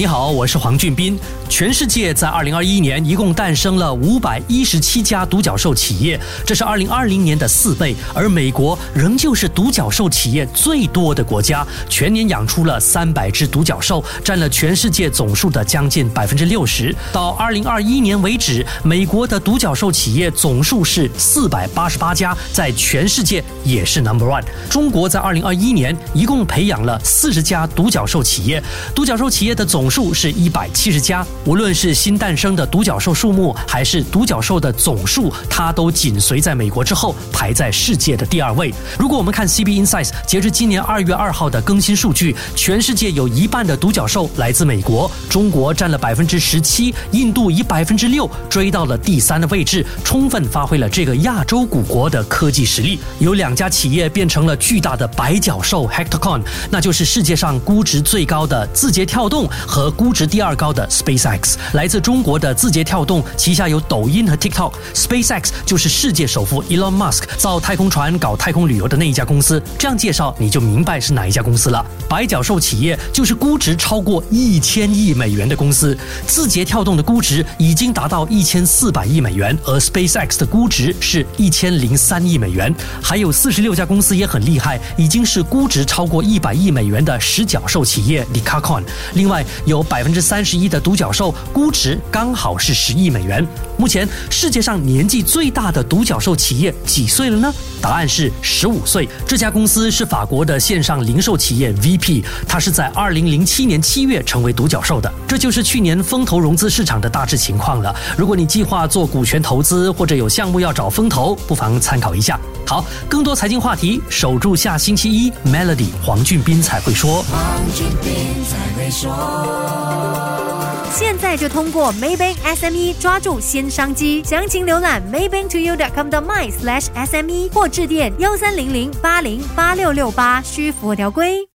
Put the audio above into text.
你好，我是黄俊斌。全世界在二零二一年一共诞生了五百一十七家独角兽企业，这是二零二零年的四倍。而美国仍旧是独角兽企业最多的国家，全年养出了三百只独角兽，占了全世界总数的将近百分之六十。到二零二一年为止，美国的独角兽企业总数是四百八十八家，在全世界也是 number one。中国在二零二一年一共培养了四十家独角兽企业，独角兽企业的总数是一百七十家。无论是新诞生的独角兽数目，还是独角兽的总数，它都紧随在美国之后，排在世界的第二位。如果我们看 CB Insights 截至今年二月二号的更新数据，全世界有一半的独角兽来自美国，中国占了百分之十七，印度以百分之六追到了第三的位置，充分发挥了这个亚洲古国的科技实力。有两家企业变成了巨大的白角兽 h e c t o c o n 那就是世界上估值最高的字节跳动和和估值第二高的 Space。X 来自中国的字节跳动旗下有抖音和 TikTok，SpaceX 就是世界首富 Elon Musk 造太空船搞太空旅游的那一家公司。这样介绍你就明白是哪一家公司了。白角兽企业就是估值超过一千亿美元的公司，字节跳动的估值已经达到一千四百亿美元，而 SpaceX 的估值是一千零三亿美元。还有四十六家公司也很厉害，已经是估值超过一百亿美元的十角兽企业 d e c a c o n 另外有百分之三十一的独角兽。估值刚好是十亿美元。目前世界上年纪最大的独角兽企业几岁了呢？答案是十五岁。这家公司是法国的线上零售企业 VP，它是在二零零七年七月成为独角兽的。这就是去年风投融资市场的大致情况了。如果你计划做股权投资或者有项目要找风投，不妨参考一下。好，更多财经话题，守住下星期一 Melody 黄俊斌才会说。黄俊斌才会说。现在就通过 Maybank SME 抓住新商机，详情浏览 maybanktoyou.com 的 my slash SME 或致电幺三零零八零八六六八，需符合条规。